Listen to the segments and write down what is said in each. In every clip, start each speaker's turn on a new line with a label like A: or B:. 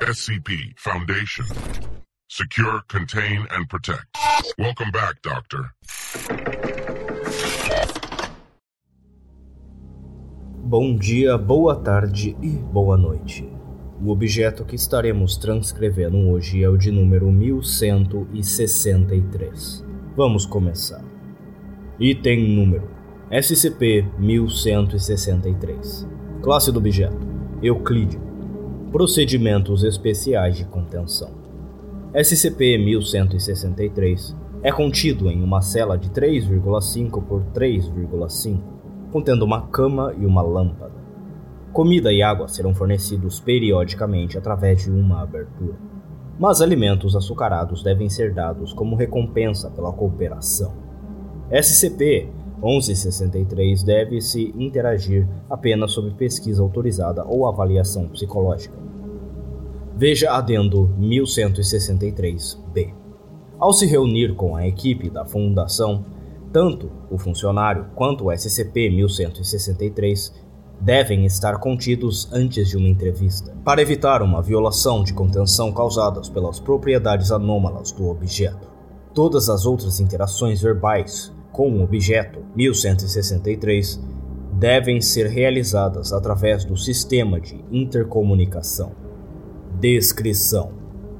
A: SCP Foundation. Secure, contain, and protect. Welcome back, Doctor.
B: Bom dia, boa tarde e boa noite. O objeto que estaremos transcrevendo hoje é o de número 1163. Vamos começar. Item número SCP-1163 Classe do objeto Euclídeo Procedimentos especiais de contenção SCP-1163 é contido em uma cela de 3,5 por 3,5, contendo uma cama e uma lâmpada. Comida e água serão fornecidos periodicamente através de uma abertura, mas alimentos açucarados devem ser dados como recompensa pela cooperação. SCP-1163 deve-se interagir apenas sob pesquisa autorizada ou avaliação psicológica. Veja adendo 1163-B. Ao se reunir com a equipe da Fundação, tanto o funcionário quanto o SCP-1163 devem estar contidos antes de uma entrevista, para evitar uma violação de contenção causadas pelas propriedades anômalas do objeto. Todas as outras interações verbais com o objeto 1163 devem ser realizadas através do sistema de intercomunicação. Descrição: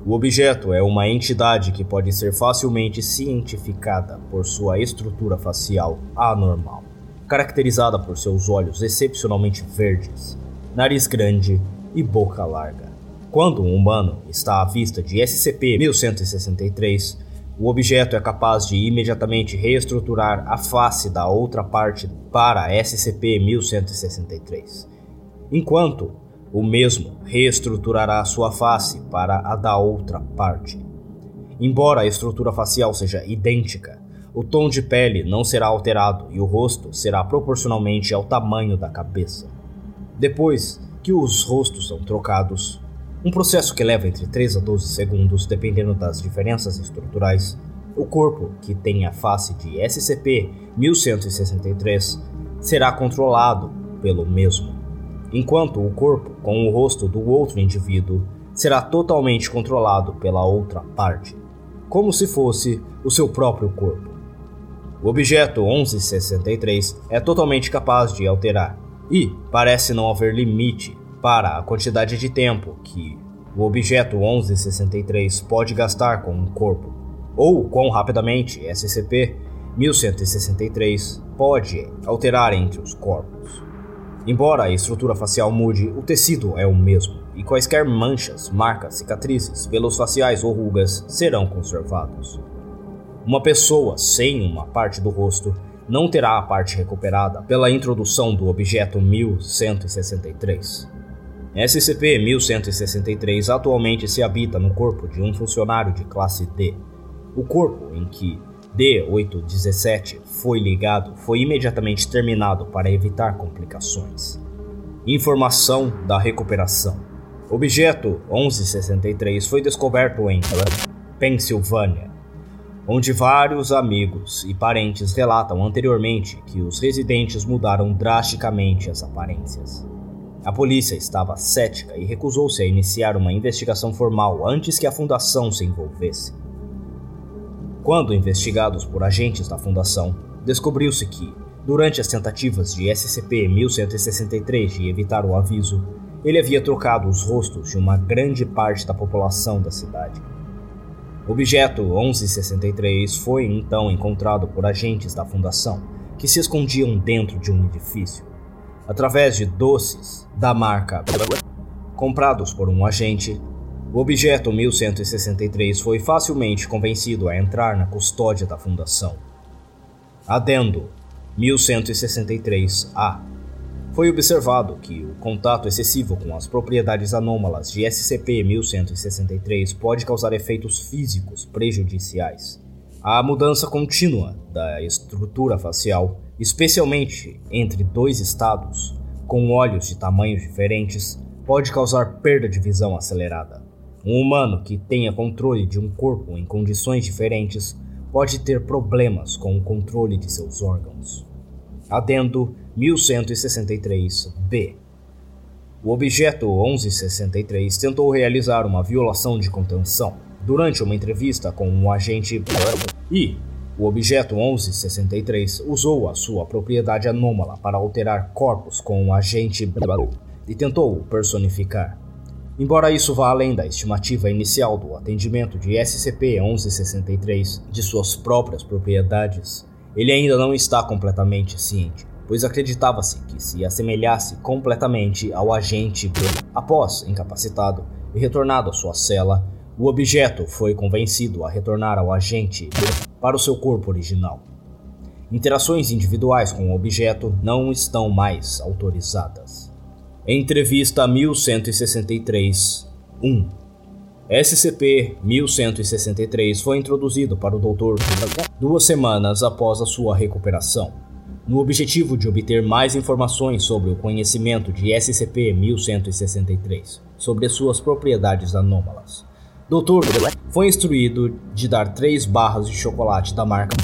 B: O objeto é uma entidade que pode ser facilmente cientificada por sua estrutura facial anormal, caracterizada por seus olhos excepcionalmente verdes, nariz grande e boca larga. Quando um humano está à vista de SCP-1163, o objeto é capaz de imediatamente reestruturar a face da outra parte para SCP-1163, enquanto o mesmo reestruturará sua face para a da outra parte. Embora a estrutura facial seja idêntica, o tom de pele não será alterado e o rosto será proporcionalmente ao tamanho da cabeça. Depois que os rostos são trocados, um processo que leva entre 3 a 12 segundos, dependendo das diferenças estruturais, o corpo, que tem a face de SCP-1163, será controlado pelo mesmo enquanto o corpo, com o rosto do outro indivíduo, será totalmente controlado pela outra parte, como se fosse o seu próprio corpo. O objeto 1163 é totalmente capaz de alterar, e parece não haver limite para a quantidade de tempo que o objeto 1163 pode gastar com um corpo, ou quão rapidamente SCP-1163 pode alterar entre os corpos. Embora a estrutura facial mude, o tecido é o mesmo, e quaisquer manchas, marcas, cicatrizes, pelos faciais ou rugas serão conservados. Uma pessoa sem uma parte do rosto não terá a parte recuperada pela introdução do objeto 1163. SCP-1163 atualmente se habita no corpo de um funcionário de classe D. O corpo em que D817 foi ligado foi imediatamente terminado para evitar complicações. Informação da recuperação. Objeto 1163 foi descoberto em Pensilvânia, onde vários amigos e parentes relatam anteriormente que os residentes mudaram drasticamente as aparências. A polícia estava cética e recusou-se a iniciar uma investigação formal antes que a fundação se envolvesse. Quando investigados por agentes da Fundação, descobriu-se que, durante as tentativas de SCP-1163 de evitar o aviso, ele havia trocado os rostos de uma grande parte da população da cidade. O objeto 1163 foi então encontrado por agentes da Fundação que se escondiam dentro de um edifício. Através de doces da marca comprados por um agente, o objeto 1163 foi facilmente convencido a entrar na custódia da Fundação. Adendo 1163-A foi observado que o contato excessivo com as propriedades anômalas de SCP-1163 pode causar efeitos físicos prejudiciais. A mudança contínua da estrutura facial, especialmente entre dois estados, com olhos de tamanhos diferentes, pode causar perda de visão acelerada. Um humano que tenha controle de um corpo em condições diferentes pode ter problemas com o controle de seus órgãos. Adendo 1163-B. O objeto 1163 tentou realizar uma violação de contenção durante uma entrevista com um agente e o objeto 1163 usou a sua propriedade anômala para alterar corpos com um agente e tentou personificar. Embora isso vá além da estimativa inicial do atendimento de SCP-1163 de suas próprias propriedades, ele ainda não está completamente ciente, pois acreditava-se que se assemelhasse completamente ao agente após incapacitado e retornado à sua cela, o objeto foi convencido a retornar ao agente para o seu corpo original. Interações individuais com o objeto não estão mais autorizadas. Entrevista 1163 1 SCP-1163 foi introduzido para o Dr. duas semanas após a sua recuperação, no objetivo de obter mais informações sobre o conhecimento de SCP-1163, sobre suas propriedades anômalas. Dr. foi instruído de dar três barras de chocolate da marca.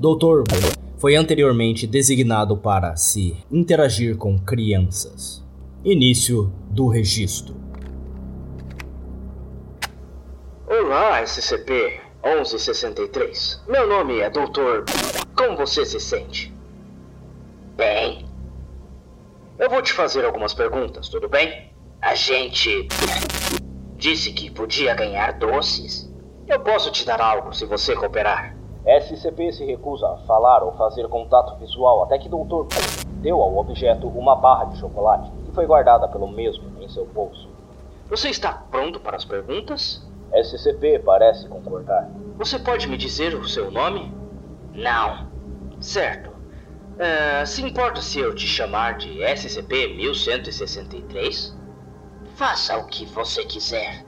B: Dr. foi anteriormente designado para se interagir com crianças. Início do registro.
C: Olá, SCP-1163. Meu nome é Doutor. Como você se sente? Bem. Eu vou te fazer algumas perguntas, tudo bem? A gente disse que podia ganhar doces. Eu posso te dar algo se você cooperar.
B: SCP se recusa a falar ou fazer contato visual até que Doutor deu ao objeto uma barra de chocolate que foi guardada pelo mesmo em seu bolso.
C: Você está pronto para as perguntas?
B: SCP parece concordar.
C: Você pode me dizer o seu nome? Não. Certo. Uh, se importa se eu te chamar de SCP-1163? Faça o que você quiser.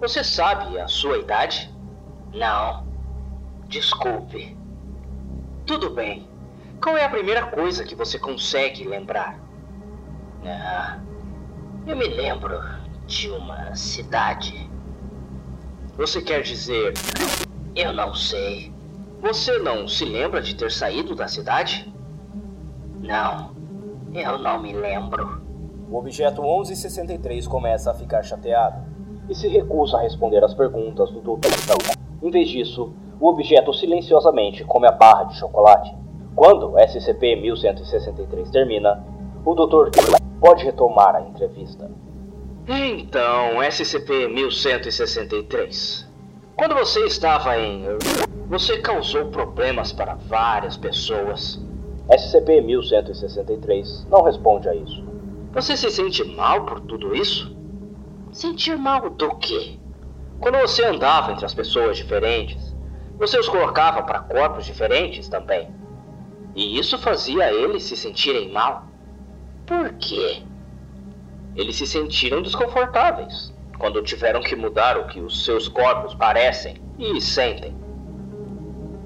C: Você sabe a sua idade? Não. Desculpe. Tudo bem. Qual é a primeira coisa que você consegue lembrar? Ah, eu me lembro de uma cidade. Você quer dizer. Eu não sei. Você não se lembra de ter saído da cidade? Não, eu não me lembro.
B: O objeto 1163 começa a ficar chateado e se recusa a responder as perguntas do doutor. Em vez disso, o objeto silenciosamente come a barra de chocolate. Quando SCP-1163 termina, o doutor pode retomar a entrevista.
C: Então, SCP-1163. Quando você estava em. Você causou problemas para várias pessoas.
B: SCP-1163 não responde a isso.
C: Você se sente mal por tudo isso? Sentir mal do quê? Quando você andava entre as pessoas diferentes, você os colocava para corpos diferentes também. E isso fazia eles se sentirem mal. Por quê? Eles se sentiram desconfortáveis quando tiveram que mudar o que os seus corpos parecem e sentem.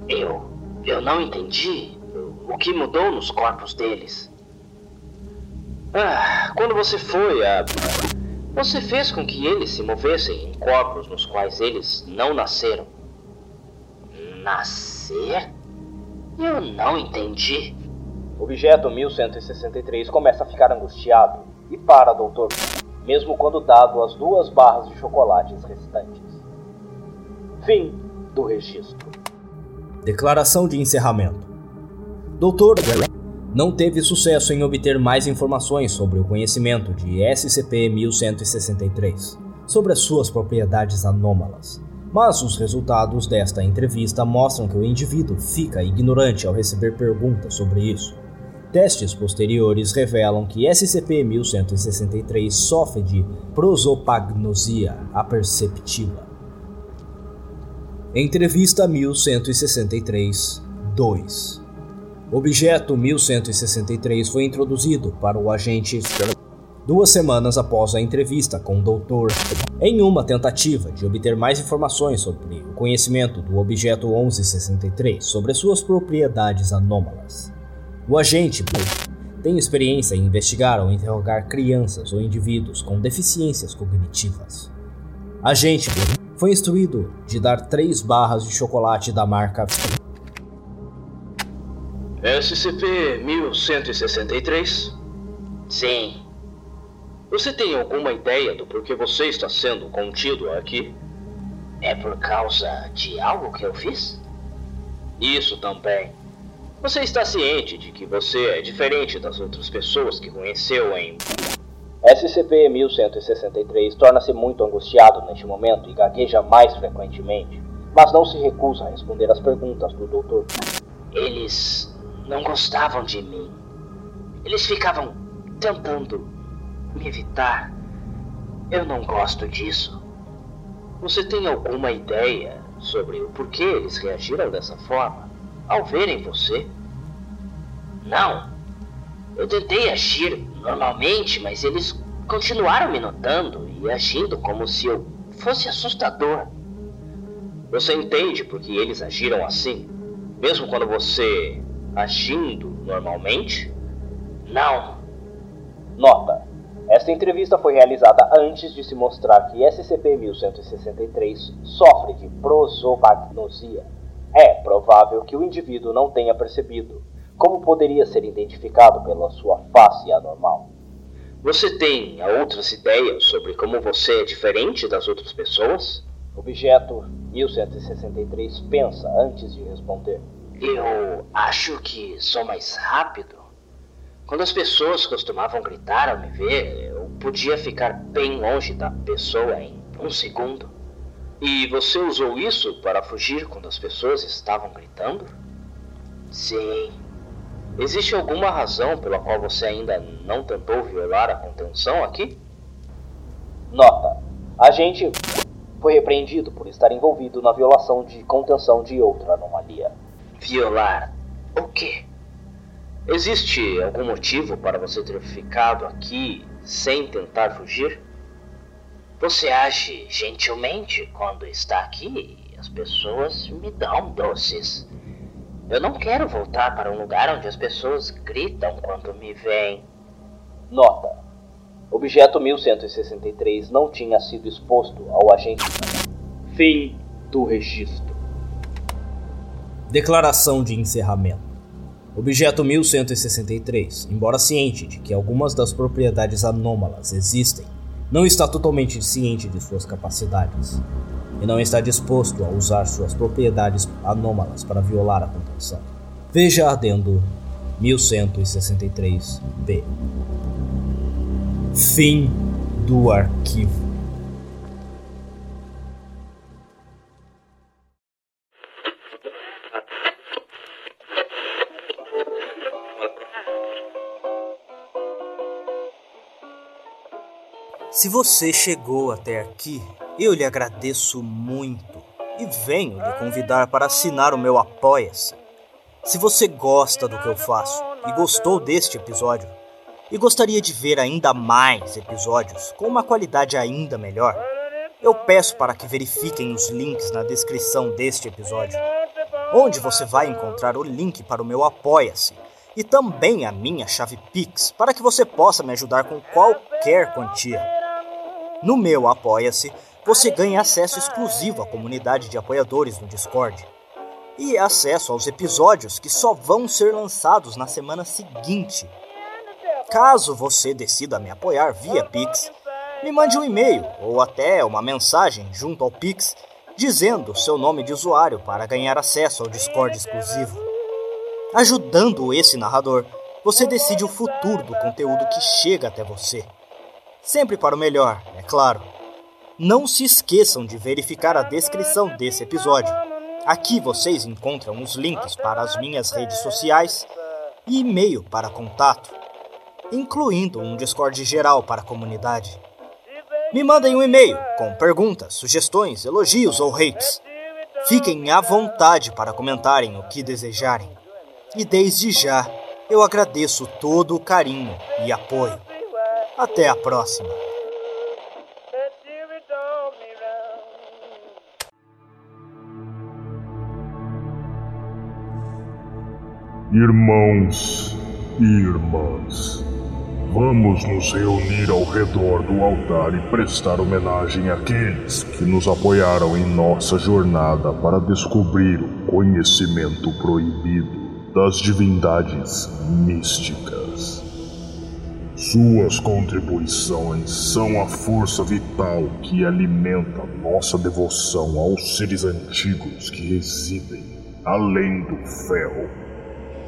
C: Eu. Eu não entendi o que mudou nos corpos deles. Ah, quando você foi a. Você fez com que eles se movessem em corpos nos quais eles não nasceram. Nascer? Eu não entendi.
B: Objeto 1163 começa a ficar angustiado e para, doutor, mesmo quando dado as duas barras de chocolates restantes. Fim do registro. Declaração de encerramento. Doutor não teve sucesso em obter mais informações sobre o conhecimento de SCP-1163, sobre as suas propriedades anômalas. Mas os resultados desta entrevista mostram que o indivíduo fica ignorante ao receber perguntas sobre isso. Testes posteriores revelam que SCP-1163 sofre de prosopagnosia aperceptiva. Entrevista 1163 2 Objeto 1163 foi introduzido para o agente duas semanas após a entrevista com o Dr. em uma tentativa de obter mais informações sobre o conhecimento do objeto 1163 sobre suas propriedades anômalas. O agente tem experiência em investigar ou interrogar crianças ou indivíduos com deficiências cognitivas. Agente foi instruído de dar três barras de chocolate da marca
C: SCP-1163?
D: Sim.
C: Você tem alguma ideia do porquê você está sendo contido aqui? É por causa de algo que eu fiz? Isso também. Você está ciente de que você é diferente das outras pessoas que conheceu em.
B: SCP-1163 torna-se muito angustiado neste momento e gagueja mais frequentemente, mas não se recusa a responder às perguntas do doutor.
C: Eles não gostavam de mim. Eles ficavam tentando me evitar. Eu não gosto disso. Você tem alguma ideia sobre o porquê eles reagiram dessa forma ao verem você? Não. Eu tentei agir normalmente, mas eles continuaram me notando e agindo como se eu fosse assustador. Você entende por que eles agiram assim? Mesmo quando você agindo normalmente? Não.
B: Nota: esta entrevista foi realizada antes de se mostrar que SCP-1163 sofre de prosopagnosia. É provável que o indivíduo não tenha percebido como poderia ser identificado pela sua face anormal.
C: Você tem outras ideias sobre como você é diferente das outras pessoas?
B: Objeto 1163 pensa antes de responder.
C: Eu acho que sou mais rápido. Quando as pessoas costumavam gritar ao me ver, eu podia ficar bem longe da pessoa em um segundo. E você usou isso para fugir quando as pessoas estavam gritando? Sim. Existe alguma razão pela qual você ainda não tentou violar a contenção aqui?
B: Nota: a gente foi repreendido por estar envolvido na violação de contenção de outra anomalia.
C: Violar o quê? Existe algum motivo para você ter ficado aqui sem tentar fugir? Você age gentilmente quando está aqui e as pessoas me dão doces. Eu não quero voltar para um lugar onde as pessoas gritam quando me veem.
B: Nota: Objeto 1163 não tinha sido exposto ao agente. Fim do registro. Declaração de encerramento. Objeto 1163, embora ciente de que algumas das propriedades anômalas existem, não está totalmente ciente de suas capacidades e não está disposto a usar suas propriedades anômalas para violar a contenção. Veja adendo 1163-B. Fim do arquivo. Se você chegou até aqui, eu lhe agradeço muito e venho lhe convidar para assinar o meu Apoia-se. Se você gosta do que eu faço e gostou deste episódio, e gostaria de ver ainda mais episódios com uma qualidade ainda melhor, eu peço para que verifiquem os links na descrição deste episódio, onde você vai encontrar o link para o meu Apoia-se e também a minha chave Pix para que você possa me ajudar com qualquer quantia. No meu Apoia-se, você ganha acesso exclusivo à comunidade de apoiadores no Discord e acesso aos episódios que só vão ser lançados na semana seguinte. Caso você decida me apoiar via Pix, me mande um e-mail ou até uma mensagem junto ao Pix dizendo seu nome de usuário para ganhar acesso ao Discord exclusivo. Ajudando esse narrador, você decide o futuro do conteúdo que chega até você. Sempre para o melhor, claro. Não se esqueçam de verificar a descrição desse episódio. Aqui vocês encontram os links para as minhas redes sociais e e-mail para contato, incluindo um Discord geral para a comunidade. Me mandem um e-mail com perguntas, sugestões, elogios ou hates. Fiquem à vontade para comentarem o que desejarem. E desde já, eu agradeço todo o carinho e apoio. Até a próxima.
A: Irmãos e irmãs, vamos nos reunir ao redor do altar e prestar homenagem àqueles que nos apoiaram em nossa jornada para descobrir o conhecimento proibido das divindades místicas. Suas contribuições são a força vital que alimenta nossa devoção aos seres antigos que residem além do ferro.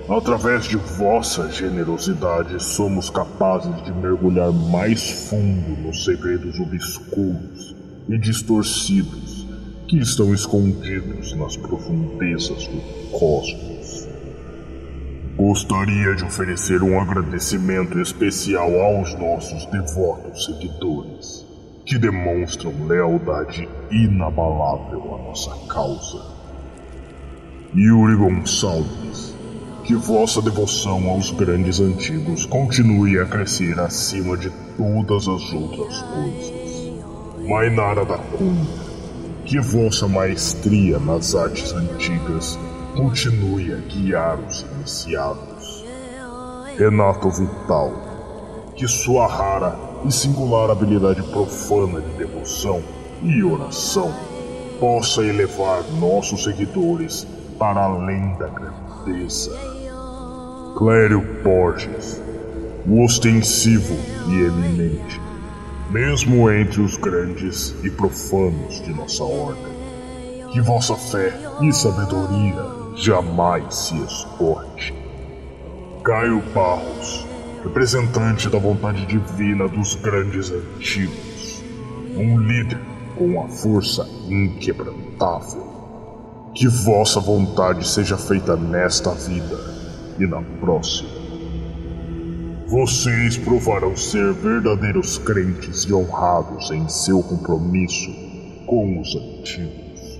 A: Através de vossa generosidade, somos capazes de mergulhar mais fundo nos segredos obscuros e distorcidos que estão escondidos nas profundezas do cosmos. Gostaria de oferecer um agradecimento especial aos nossos devotos seguidores, que demonstram lealdade inabalável à nossa causa. Yuri Gonçalves, que vossa devoção aos grandes antigos continue a crescer acima de todas as outras coisas. Mainara da Cunha, que vossa maestria nas artes antigas continue a guiar os iniciados. Renato Vital, que sua rara e singular habilidade profana de devoção e oração possa elevar nossos seguidores para além da grandeza. Clério Borges, o ostensivo e eminente, mesmo entre os grandes e profanos de nossa ordem. Que vossa fé e sabedoria jamais se escorte. Caio Barros, representante da vontade divina dos grandes antigos, um líder com a força inquebrantável. Que vossa vontade seja feita nesta vida e na próxima. Vocês provarão ser verdadeiros crentes e honrados em seu compromisso com os antigos.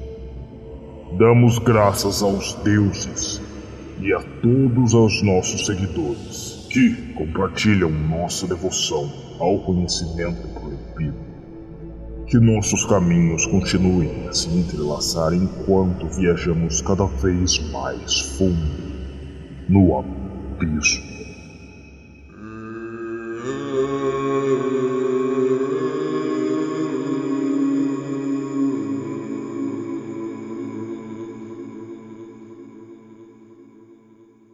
A: Damos graças aos deuses e a todos os nossos seguidores que compartilham nossa devoção ao conhecimento proibido. Que nossos caminhos continuem a se entrelaçar enquanto viajamos cada vez mais fundo no abismo.